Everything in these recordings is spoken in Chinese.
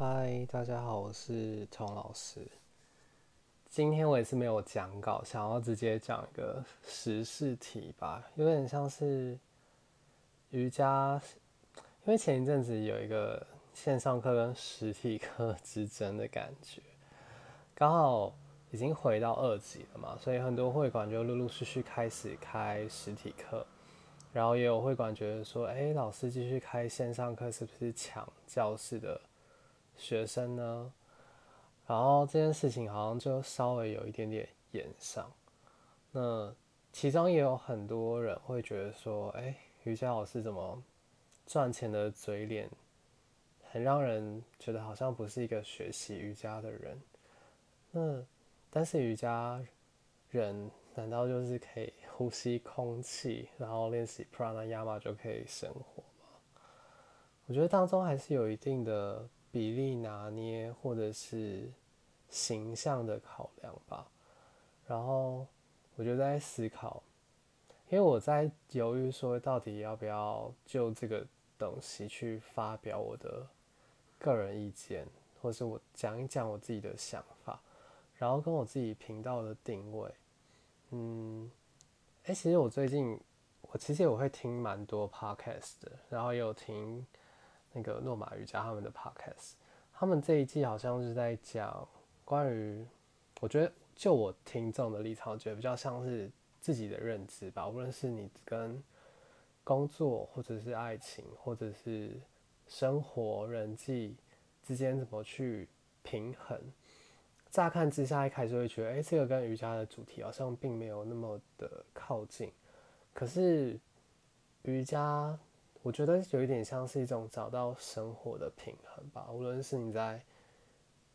嗨，大家好，我是童老师。今天我也是没有讲稿，想要直接讲一个时事题吧，有点像是瑜伽，因为前一阵子有一个线上课跟实体课 之争的感觉，刚好已经回到二级了嘛，所以很多会馆就陆陆续续开始开实体课，然后也有会馆觉得说，哎，老师继续开线上课是不是抢教室的？学生呢，然后这件事情好像就稍微有一点点延上。那其中也有很多人会觉得说，哎，瑜伽老师怎么赚钱的嘴脸，很让人觉得好像不是一个学习瑜伽的人。那但是瑜伽人难道就是可以呼吸空气，然后练习 pranayama 就可以生活吗？我觉得当中还是有一定的。比例拿捏，或者是形象的考量吧。然后我就在思考，因为我在犹豫说，到底要不要就这个东西去发表我的个人意见，或是我讲一讲我自己的想法，然后跟我自己频道的定位。嗯，哎，其实我最近我其实我会听蛮多 podcast 的，然后也有听。那个诺玛瑜伽他们的 podcast，他们这一季好像是在讲关于，我觉得就我听众的立场，我觉得比较像是自己的认知吧。无论是你跟工作，或者是爱情，或者是生活人际之间怎么去平衡。乍看之下，一开始会觉得，哎，这个跟瑜伽的主题好像并没有那么的靠近。可是瑜伽。我觉得有一点像是一种找到生活的平衡吧，无论是你在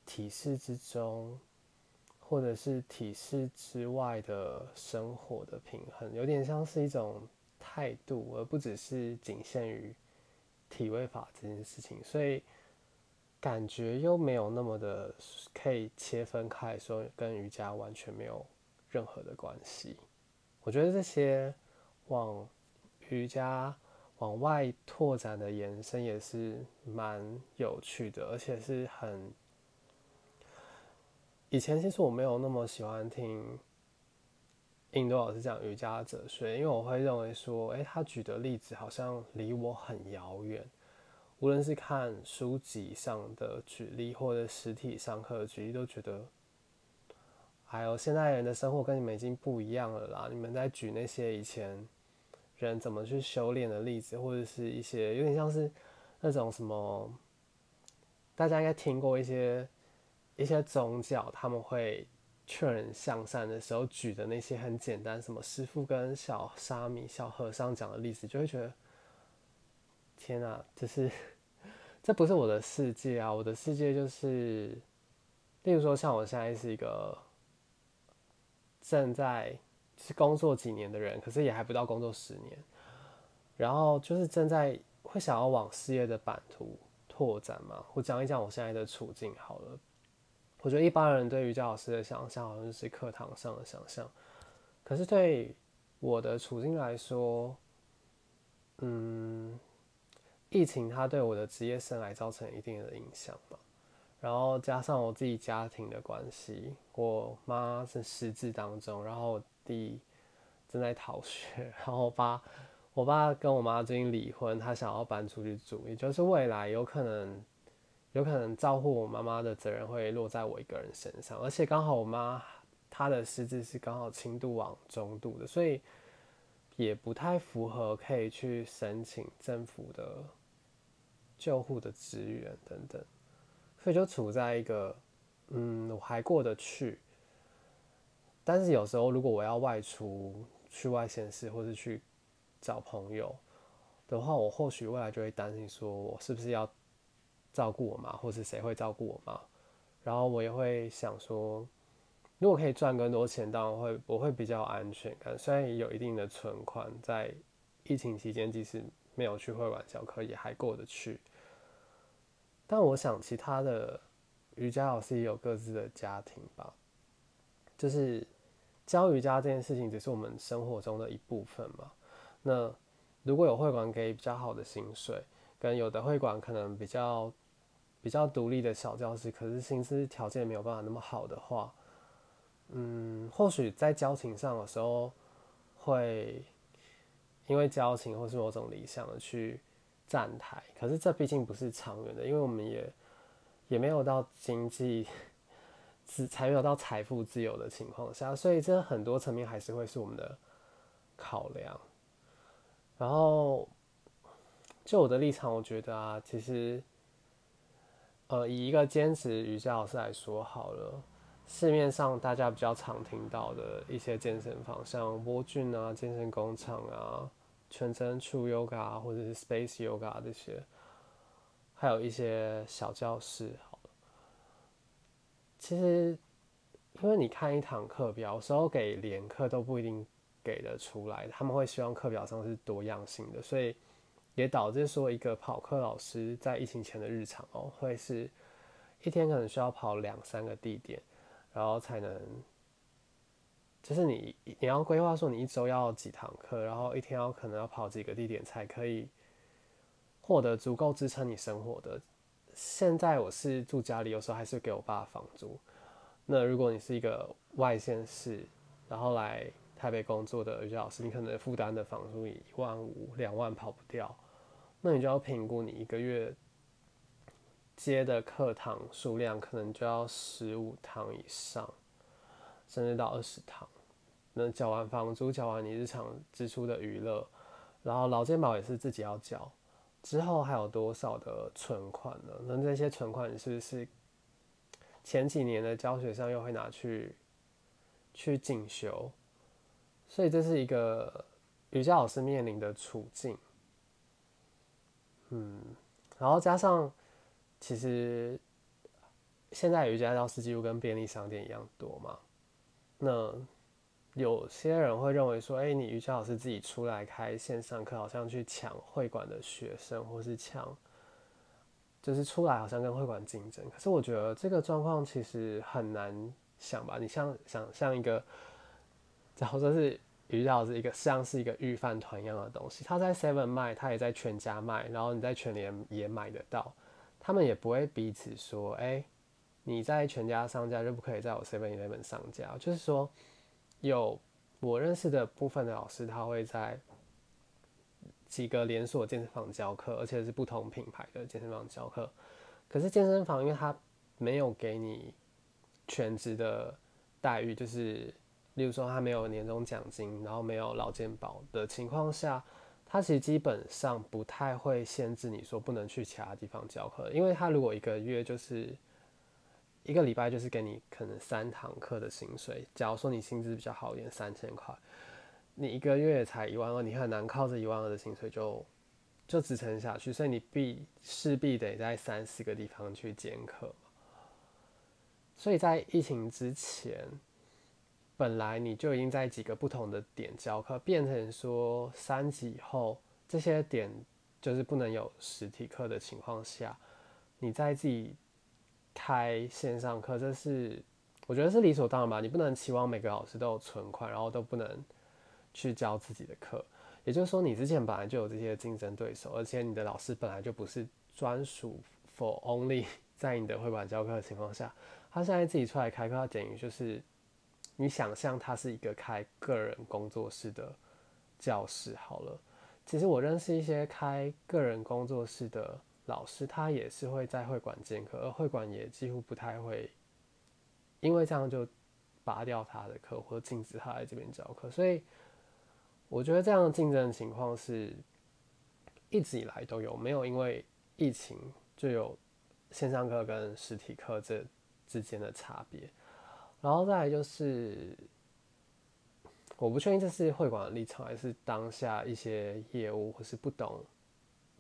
体式之中，或者是体式之外的生活的平衡，有点像是一种态度，而不只是仅限于体位法这件事情，所以感觉又没有那么的可以切分开，说跟瑜伽完全没有任何的关系。我觉得这些往瑜伽。往外拓展的延伸也是蛮有趣的，而且是很以前其实我没有那么喜欢听印度老师讲瑜伽哲学，因为我会认为说，哎，他举的例子好像离我很遥远。无论是看书籍上的举例，或者实体上课举例，都觉得，还有现代人的生活跟你们已经不一样了啦。你们在举那些以前。人怎么去修炼的例子，或者是一些有点像是那种什么，大家应该听过一些一些宗教，他们会劝人向善的时候举的那些很简单，什么师傅跟小沙弥、小和尚讲的例子，就会觉得天哪，这是 这不是我的世界啊！我的世界就是，例如说像我现在是一个正在。是工作几年的人，可是也还不到工作十年，然后就是正在会想要往事业的版图拓展嘛。我讲一讲我现在的处境好了。我觉得一般人对于教老师的想象好像是课堂上的想象，可是对我的处境来说，嗯，疫情它对我的职业生涯造成一定的影响嘛。然后加上我自己家庭的关系，我妈是失智当中，然后。弟正在逃学，然后我爸，我爸跟我妈最近离婚，他想要搬出去住，也就是未来有可能，有可能照顾我妈妈的责任会落在我一个人身上，而且刚好我妈她的失智是刚好轻度往中度的，所以也不太符合可以去申请政府的救护的资源等等，所以就处在一个，嗯，我还过得去。但是有时候，如果我要外出去外县市，或是去找朋友的话，我或许未来就会担心，说我是不是要照顾我妈，或是谁会照顾我妈？然后我也会想说，如果可以赚更多钱，当然会我会比较安全感。虽然也有一定的存款，在疫情期间，即使没有去会馆教课，也还过得去。但我想，其他的瑜伽老师也有各自的家庭吧，就是。教瑜伽这件事情只是我们生活中的一部分嘛？那如果有会馆给比较好的薪水，跟有的会馆可能比较比较独立的小教室，可是薪资条件没有办法那么好的话，嗯，或许在交情上的时候会因为交情或是某种理想的去站台，可是这毕竟不是长远的，因为我们也也没有到经济自才没有到财富自由的情况下，所以这很多层面还是会是我们的考量。然后就我的立场，我觉得啊，其实呃，以一个兼职瑜伽老师来说好了。市面上大家比较常听到的一些健身房，像波俊啊、健身工厂啊、全真 True Yoga 或者是 Space Yoga 这些，还有一些小教室。其实因为你看一堂课表，有时候给连课都不一定给得出来，他们会希望课表上是多样性的，所以也导致说一个跑课老师在疫情前的日常哦，会是一天可能需要跑两三个地点。然后才能，就是你你要规划说你一周要几堂课，然后一天要可能要跑几个地点才可以获得足够支撑你生活的。现在我是住家里，有时候还是给我爸房租。那如果你是一个外县市，然后来台北工作的瑜伽老师，你可能负担的房租一万五两万跑不掉，那你就要评估你一个月。接的课堂数量可能就要十五堂以上，甚至到二十堂。那缴完房租，缴完你日常支出的娱乐，然后劳健保也是自己要缴，之后还有多少的存款呢？那这些存款是不是前几年的教学上又会拿去去进修？所以这是一个瑜伽老师面临的处境。嗯，然后加上。其实现在瑜伽教室几乎跟便利商店一样多嘛。那有些人会认为说，哎，你瑜伽老师自己出来开线上课，好像去抢会馆的学生，或是抢，就是出来好像跟会馆竞争。可是我觉得这个状况其实很难想吧？你像想像一个，假如说是瑜伽老师一个像是一个预饭团一样的东西，他在 Seven 卖，他也在全家卖，然后你在全联也买得到。他们也不会彼此说：“哎，你在全家上架就不可以在我 Seven Eleven 上架。”就是说，有我认识的部分的老师，他会在几个连锁健身房教课，而且是不同品牌的健身房教课。可是健身房因为他没有给你全职的待遇，就是例如说他没有年终奖金，然后没有劳健保的情况下。他其实基本上不太会限制你说不能去其他地方教课，因为他如果一个月就是一个礼拜就是给你可能三堂课的薪水，假如说你薪资比较好一点，三千块，你一个月才一万二，你很难靠着一万二的薪水就就支撑下去，所以你必势必得在三四个地方去兼课所以在疫情之前。本来你就已经在几个不同的点教课，变成说三级以后这些点就是不能有实体课的情况下，你在自己开线上课，这是我觉得是理所当然吧。你不能期望每个老师都有存款，然后都不能去教自己的课。也就是说，你之前本来就有这些竞争对手，而且你的老师本来就不是专属 for only 在你的会馆教课的情况下，他现在自己出来开课，等于就是。你想象他是一个开个人工作室的教室好了，其实我认识一些开个人工作室的老师，他也是会在会馆兼课，而会馆也几乎不太会因为这样就拔掉他的课或禁止他来这边教课，所以我觉得这样竞争情况是一直以来都有，没有因为疫情就有线上课跟实体课这之间的差别。然后再来就是，我不确定这是会馆的立场，还是当下一些业务或是不懂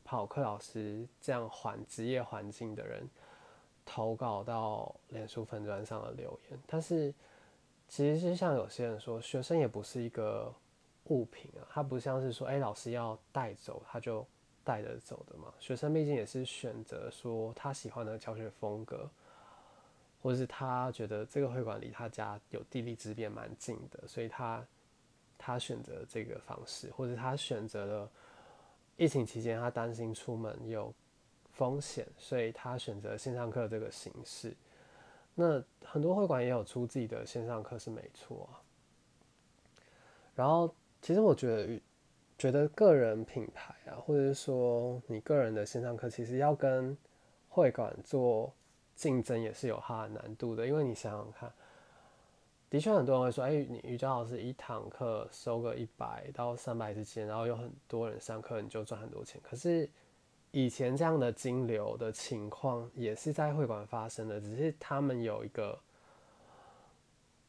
跑课老师这样环职业环境的人投稿到脸书粉砖上的留言。但是其实是像有些人说，学生也不是一个物品啊，他不像是说，哎，老师要带走他就带着走的嘛。学生毕竟也是选择说他喜欢的教学风格。或者是他觉得这个会馆离他家有地利之便蛮近的，所以他他选择这个方式，或者他选择了疫情期间他担心出门有风险，所以他选择线上课这个形式。那很多会馆也有出自己的线上课是没错啊。然后其实我觉得，觉得个人品牌啊，或者是说你个人的线上课，其实要跟会馆做竞争也是有它的难度的，因为你想想看。的确，很多人会说：“哎，你瑜伽老师一堂课收个一百到三百之间，然后有很多人上课，你就赚很多钱。”可是以前这样的金流的情况也是在会馆发生的，只是他们有一个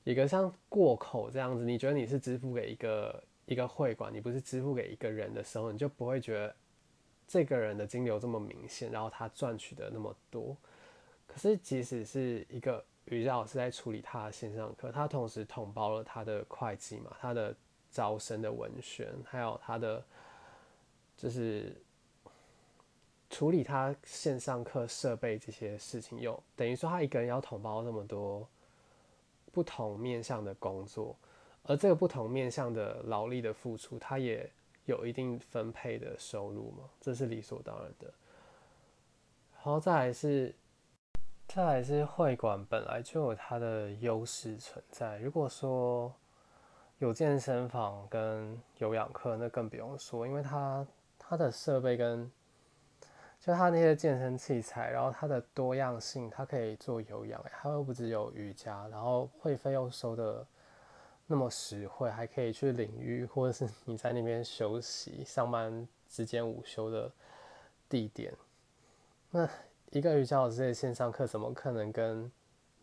一个像过口这样子。你觉得你是支付给一个一个会馆，你不是支付给一个人的时候，你就不会觉得这个人的金流这么明显，然后他赚取的那么多。可是即使是一个。瑜伽老师在处理他的线上课，他同时统包了他的会计嘛，他的招生的文宣，还有他的就是处理他线上课设备这些事情，又等于说他一个人要统包那么多不同面向的工作，而这个不同面向的劳力的付出，他也有一定分配的收入嘛，这是理所当然的。然后再来是。再来是会馆本来就有它的优势存在。如果说有健身房跟有氧课，那更不用说，因为它它的设备跟就它那些健身器材，然后它的多样性，它可以做有氧，它又不只有瑜伽，然后会费又收的那么实惠，还可以去领域或者是 你在那边休息、上班之间午休的地点，那。一个瑜伽老师的线上课，怎么可能跟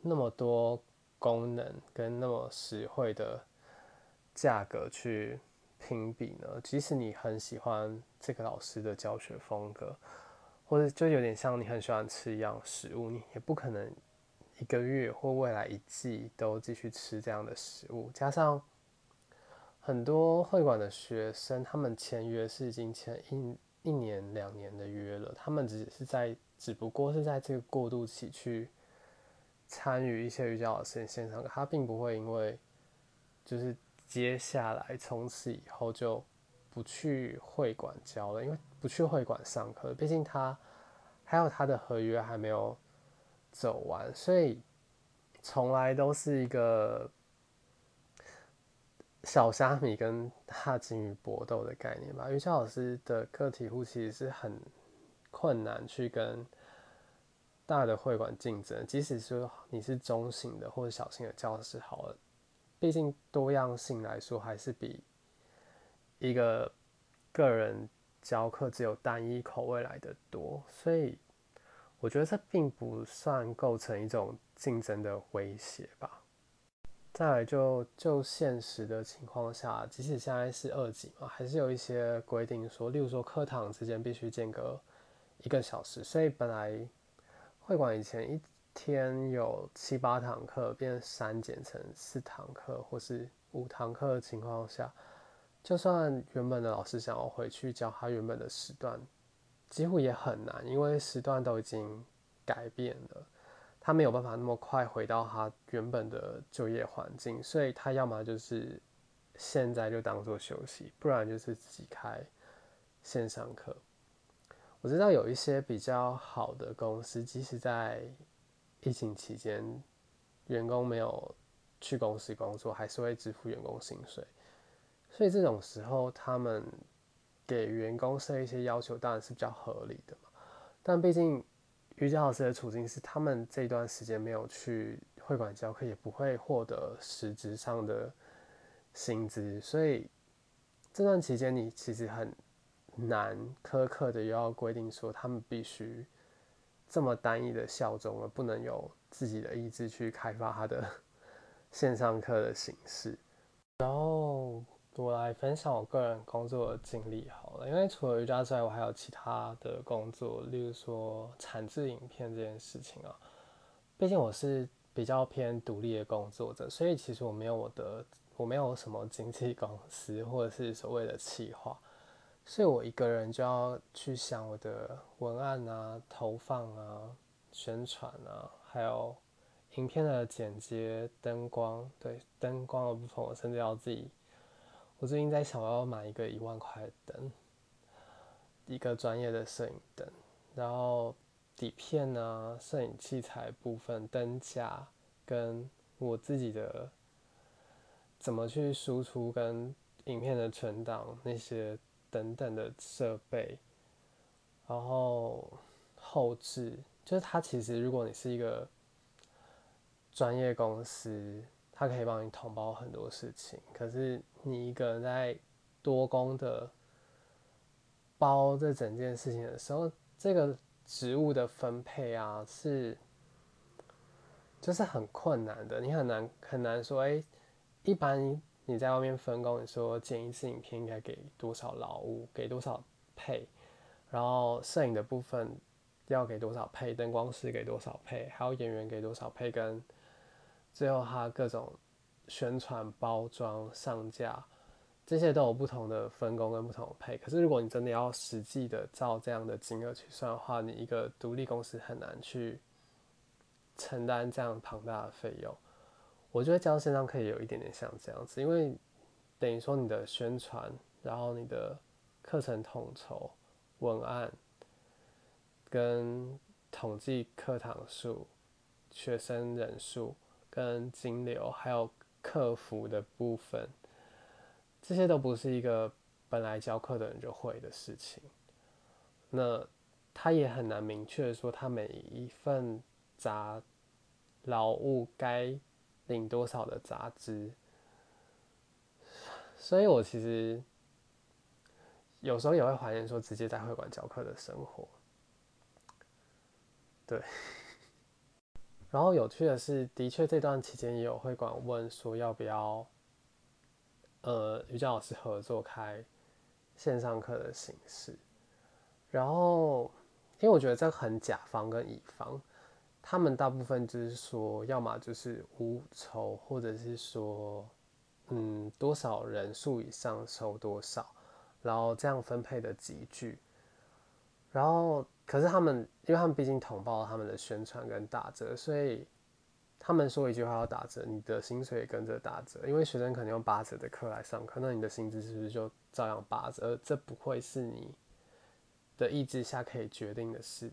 那么多功能跟那么实惠的价格去评比呢？即使你很喜欢这个老师的教学风格，或者就有点像你很喜欢吃一样食物，你也不可能一个月或未来一季都继续吃这样的食物。加上很多会馆的学生，他们签约是已经签一一年、两年的约了，他们只是在。只不过是在这个过渡期去参与一些瑜伽老师的线上，他并不会因为就是接下来从此以后就不去会馆教了，因为不去会馆上课，毕竟他还有他的合约还没有走完，所以从来都是一个小虾米跟大金鱼搏斗的概念吧。瑜伽老师的个体户其实是很。困难去跟大的会馆竞争，即使是你是中型的或者小型的教室好了，毕竟多样性来说还是比一个个人教课只有单一口味来的多，所以我觉得这并不算构成一种竞争的威胁吧。再来就就现实的情况下，即使现在是二级嘛，还是有一些规定说，例如说课堂之间必须间隔。一个小时，所以本来会馆以前一天有七八堂课，变删减成四堂课或是五堂课的情况下，就算原本的老师想要回去教他原本的时段，几乎也很难，因为时段都已经改变了，他没有办法那么快回到他原本的就业环境，所以他要么就是现在就当做休息，不然就是自己开线上课。我知道有一些比较好的公司，即使在疫情期间，员工没有去公司工作，还是会支付员工薪水。所以这种时候，他们给员工设一些要求，当然是比较合理的嘛。但毕竟瑜伽老师的处境是，他们这段时间没有去会馆教课，也不会获得实质上的薪资，所以这段期间你其实很。难苛刻的又要规定说，他们必须这么单一的效忠，而不能有自己的意志去开发他的 线上课的形式。然后我来分享我个人工作的经历好了，因为除了瑜伽之外，我还有其他的工作，例如说产制影片这件事情啊。毕竟我是比较偏独立的工作者，所以其实我没有我的，我没有什么经纪公司或者是所谓的企划。所以我一个人就要去想我的文案啊、投放啊、宣传啊，还有影片的剪接、灯光。对灯光的部分，我甚至要自己。我最近在想，我要买一个一万块的灯，一个专业的摄影灯。然后底片啊、摄影器材部分、灯架，跟我自己的怎么去输出跟影片的存档那些等等的设备，然后后置，就是它其实如果你是一个专业公司，它可以帮你统包很多事情，可是你一个人在多工的包这整件事情的时候，这个职务的分配啊，是就是很困难的。你很难很难说，哎，一般你在外面分工，你说剪一次影片应该给多少劳务，给多少配，然后摄影的部分要给多少配，灯光师给多少配，还有演员给多少配，跟最后他各种宣传、包装、上架。这些都有不同的分工跟不同的配，可是如果你真的要实际的照这样的金额去算的话，你一个独立公司很难去承担这样庞大的费用。我觉得教线上可以有一点点像这样子，因为等于说你的宣传，然后你的课程统筹、文案跟统计课堂数、学生人数跟金流，还有客服的部分。这些都不是一个本来教课的人就会的事情，那他也很难明确说他每一份杂劳务该领多少的杂志，所以我其实有时候也会怀念说直接在会馆教课的生活，对。然后有趣的是，的确这段期间也有会馆问说要不要。呃，瑜伽老师合作开线上课的形式，然后因为我觉得这很甲方跟乙方，他们大部分就是说，要么就是无酬，或者是说，嗯，多少人数以上收多少，然后这样分配的集聚，然后可是他们，因为他们毕竟统报他们的宣传跟打折，所以。他们说一句话要打折，你的薪水也跟着打折，因为学生可能用八折的课来上课，那你的薪资是不是就照样八折？这不会是你的意志下可以决定的事，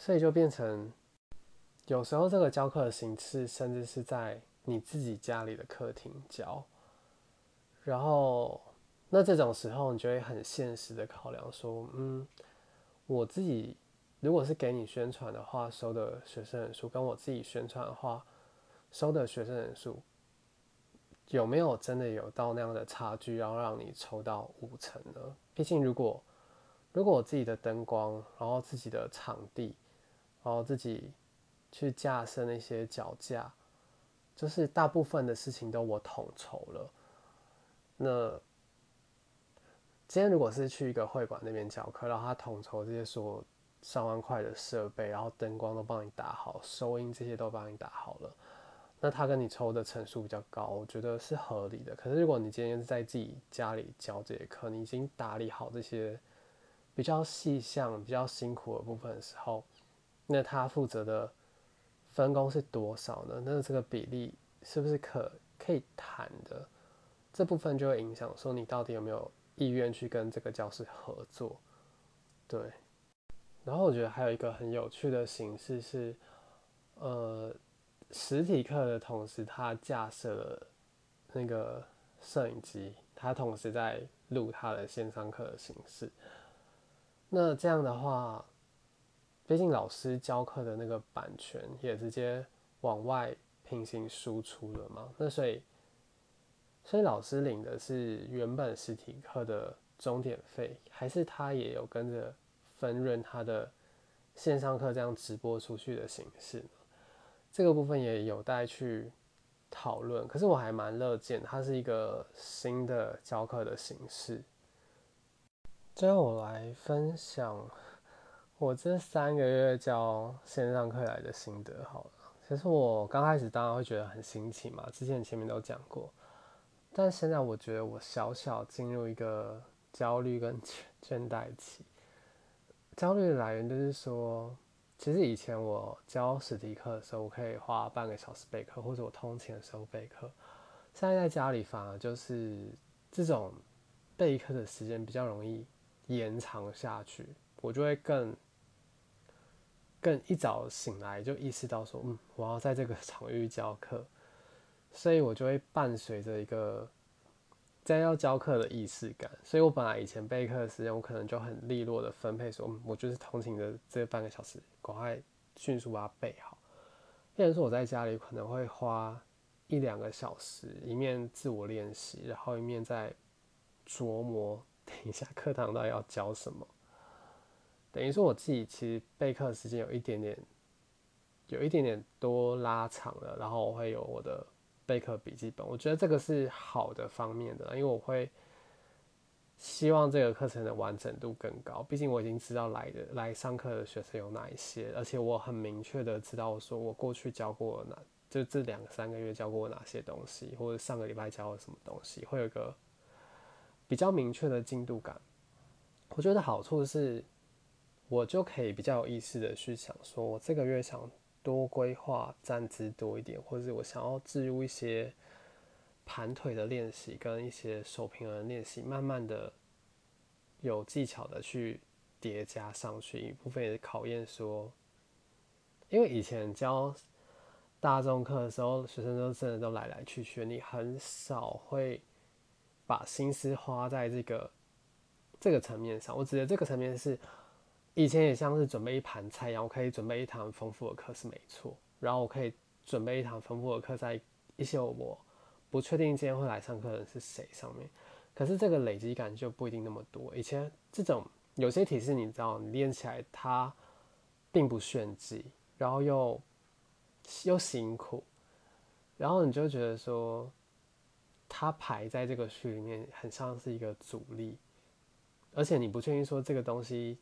所以就变成有时候这个教课的形式，甚至是在你自己家里的客厅教，然后那这种时候，你就会很现实的考量说，嗯，我自己。如果是给你宣传的话，收的学生人数跟我自己宣传的话，收的学生人数有没有真的有到那样的差距，要让你抽到五成呢？毕竟如果如果我自己的灯光，然后自己的场地，然后自己去架设那些脚架，就是大部分的事情都我统筹了。那今天如果是去一个会馆那边教课，然后他统筹这些所。上万块的设备，然后灯光都帮你打好，收音这些都帮你打好了，那他跟你抽的层数比较高，我觉得是合理的。可是如果你今天在自己家里教这节课，你已经打理好这些比较细项、比较辛苦的部分的时候，那他负责的分工是多少呢？那这个比例是不是可可以谈的？这部分就会影响说你到底有没有意愿去跟这个教室合作，对。然后我觉得还有一个很有趣的形式是，呃，实体课的同时，他架设了那个摄影机，他同时在录他的线上课的形式。那这样的话，毕竟老师教课的那个版权也直接往外平行输出了嘛，那所以，所以老师领的是原本实体课的终点费，还是他也有跟着？分润他的线上课这样直播出去的形式，这个部分也有待去讨论。可是我还蛮乐见，它是一个新的教课的形式。最后我来分享我这三个月教线上课来的心得好了。其实我刚开始当然会觉得很新奇嘛，之前前面都讲过，但现在我觉得我小小进入一个焦虑跟 倦怠期。焦虑的来源就是说，其实以前我教实体课的时候，我可以花半个小时备课，或者我通勤的时候备课。现在在家里反而就是这种备课的时间比较容易延长下去，我就会更更一早醒来就意识到说，嗯，我要在这个 场域教课，所以我就会伴随着一个在要教课的仪式感。所以我本来以前备课的时间，我可能就很利落的分配说，嗯，我就是通勤的这半个小时，赶快迅速把它备好。变成说我在家里可能会花一两个小时，一面自我练习，然后一面在琢磨，等一下课堂到底要教什么。等于说我自己其实备课时间有一点点，有一点点多拉长了，然后我会有我的备课笔记本，我觉得这个是好的方面的，因为我会希望这个课程的完整度更高。毕竟我已经知道来的来上课的学生有哪一些，而且我很明确的知道说我过去教过哪，就这两三个月教过哪些东西，或者上个礼拜教了什么东西，会有一个比较明确的进度感。我觉得好处是。我就可以比较有意识的去想，说我这个月想多规划站姿多一点，或者是我想要置入一些盘腿的练习跟一些手平衡练习，慢慢的有技巧的去叠加上去。一部分也是考验说，因为以前教大众课的时候，学生都真的都来来去去，你很少会把心思花在这个这个层面上。我指的这个层面是。以前也像是准备一盘菜一样，我可以准备一堂丰富的课是没错，然后我可以准备一堂丰富的课在一些我不确定今天会来上课的人是谁上面，可是这个累积感就不一定那么多。以前这种有些体式你知道，你练起来它并不炫技，然后又又辛苦，然后你就觉得说它排在这个序里面很像是一个阻力，而且你不确定说这个东西。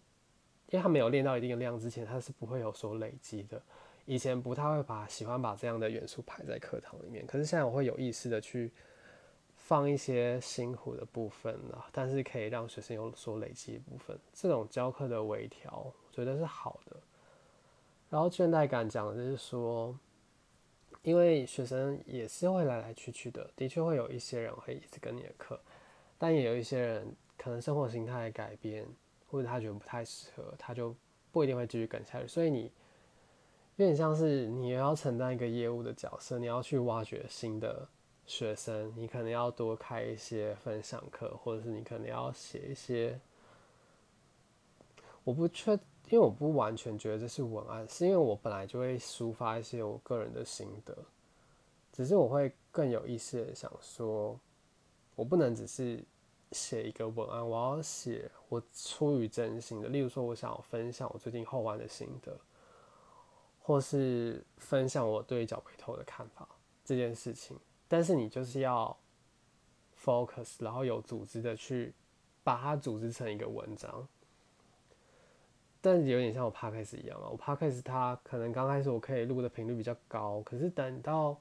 因为他没有练到一定的量之前，他是不会有所累积的。以前不太会把喜欢把这样的元素排在课堂里面，可是现在我会有意识的去放一些辛苦的部分啊，但是可以让学生有所累积的部分。这种教课的微调，我觉得是好的。然后倦怠感讲的就是说，因为学生也是会来来去去的，的确会有一些人会一直跟你的课，但也有一些人可能生活形态改变。或者他觉得不太适合，他就不一定会继续跟下去。所以你有点像是你要承担一个业务的角色，你要去挖掘新的学生，你可能要多开一些分享课，或者是你可能要写一些。我不确，因为我不完全觉得这是文案，是因为我本来就会抒发一些我个人的心得，只是我会更有意识的想说，我不能只是。写一个文案，我要写我出于真心的，例如说，我想要分享我最近后弯的心得，或是分享我对脚背头的看法这件事情。但是你就是要 focus，然后有组织的去把它组织成一个文章。但有点像我 podcast 一样啊，我 podcast 它可能刚开始我可以录的频率比较高，可是等到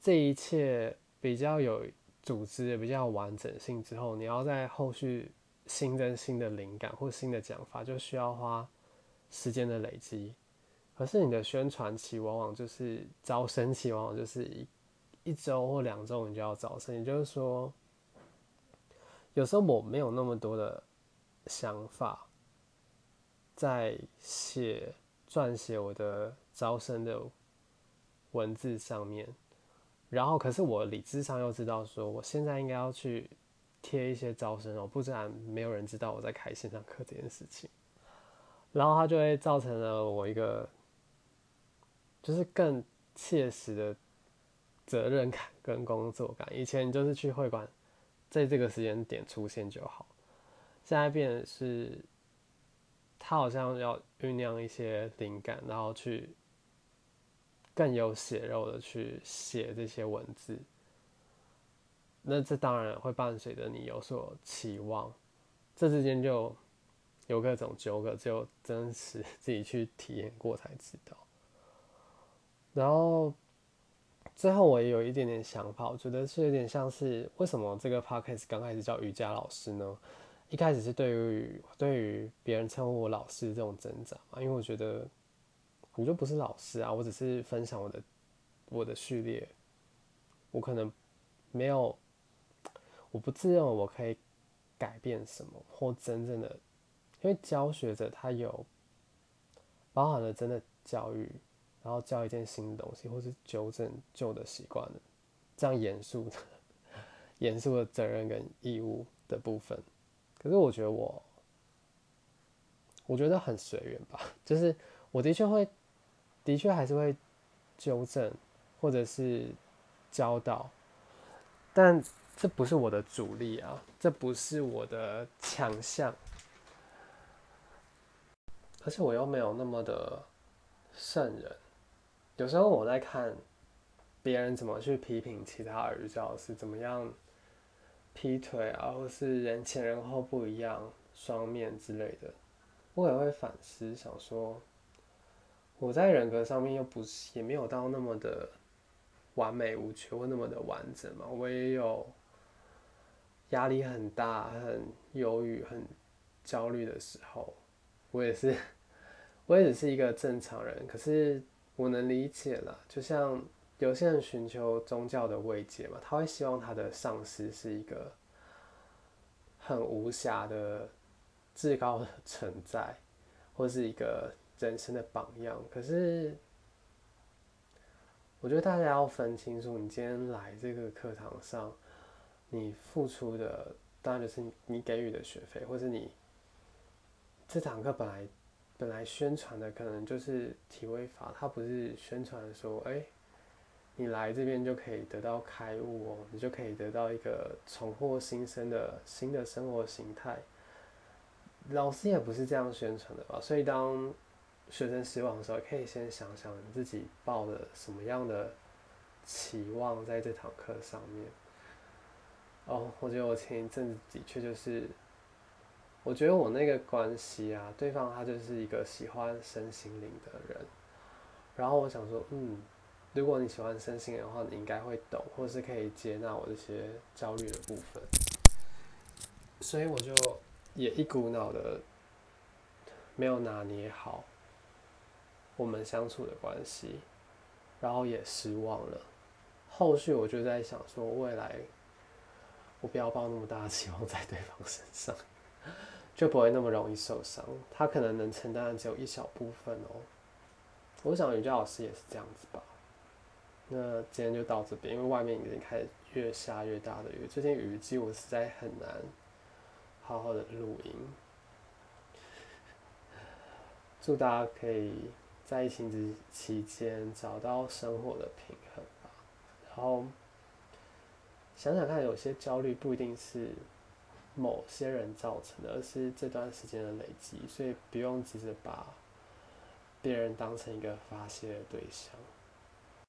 这一切比较有。组织也比较完整性之后，你要在后续新增新的灵感或新的讲法，就需要花时间的累积。可是你的宣传期往往就是招生期，往往就是一一周或两周你就要招生。也就是说，有时候我没有那么多的想法在写撰写我的招生的文字上面。然后，可是我理智上又知道说，我现在应该要去贴一些招生哦，不然没有人知道我在开线上课这件事情。然后它就会造成了我一个，就是更切实的责任感跟工作感。以前就是去会馆，在这个时间点出现就好，现在变是，他好像要酝酿一些灵感，然后去。更有血肉的去写这些文字，那这当然会伴随着你有所期望，这之间就有各种纠葛，只有真实 自己去体验过才知道。然后最后我也有一点点想法，我觉得是有点像是为什么这个 podcast 刚开始叫瑜伽老师呢？一开始是对于对于别人称呼我老师这种挣扎嘛，因为我觉得。我就不是老师啊，我只是分享我的我的序列，我可能没有，我不自认为我可以改变什么或真正的因为教学者他有包含了真的教育，然后教一件新的东西，或是纠正旧的习惯的这样严肃的 严肃的责任跟义务的部分。可是我觉得我，我觉得很随缘吧，就是我的确会，的确还是会纠正或者是教导，但这不是我的主力啊，这不是我的强项。而且我又没有那么的圣人，有时候我在看别人怎么去批评其他儿教是怎么样劈腿啊，或是人前人后不一样、双面之类的，我也会反思，想说我在人格上面又不是也没有到那么的完美无缺或那么的完整嘛，我也有压力很大、很忧郁、很焦虑的时候。我也是，我也只是一个正常人，可是我能理解了。就像有些人寻求宗教的慰藉嘛，他会希望他的上司是一个很无瑕的至高的存在，或是一个人生的榜样。可是，我觉得大家要分清楚，你今天来这个课堂上，你付出的当然就是你给予的学费，或是你。这堂课本来本来宣传的可能就是体位法，它不是宣传说，哎，你来这边就可以得到开悟哦，你就可以得到一个重获新生的新的生活形态。老师也不是这样宣传的吧？所以当学生失望的时候，可以先想想你自己抱的什么样的期望在这堂课上面。哦，我觉得我前一阵子的确就是。我觉得我那个关系啊，对方他就是一个喜欢身心灵的人，然后我想说，嗯，如果你喜欢身心灵的话，你应该会懂，或是可以接纳我这些焦虑的部分，所以我就也一股脑的没有拿捏好我们相处的关系，然后也失望了。后续我就在想说，未来我不要抱那么大的期望在对方身上。就不会那么容易受伤，他可能能承担的只有一小部分哦。我想瑜伽老师也是这样子吧。那今天就到这边，因为外面已经开始越下越大的雨，最近雨季我实在很难好好的录音。祝大家可以在疫情之期间找到生活的平衡吧。然后想想看，有些焦虑不一定是。某些人造成的，而是这段时间的累积，所以不用急着把别人当成一个发泄的对象。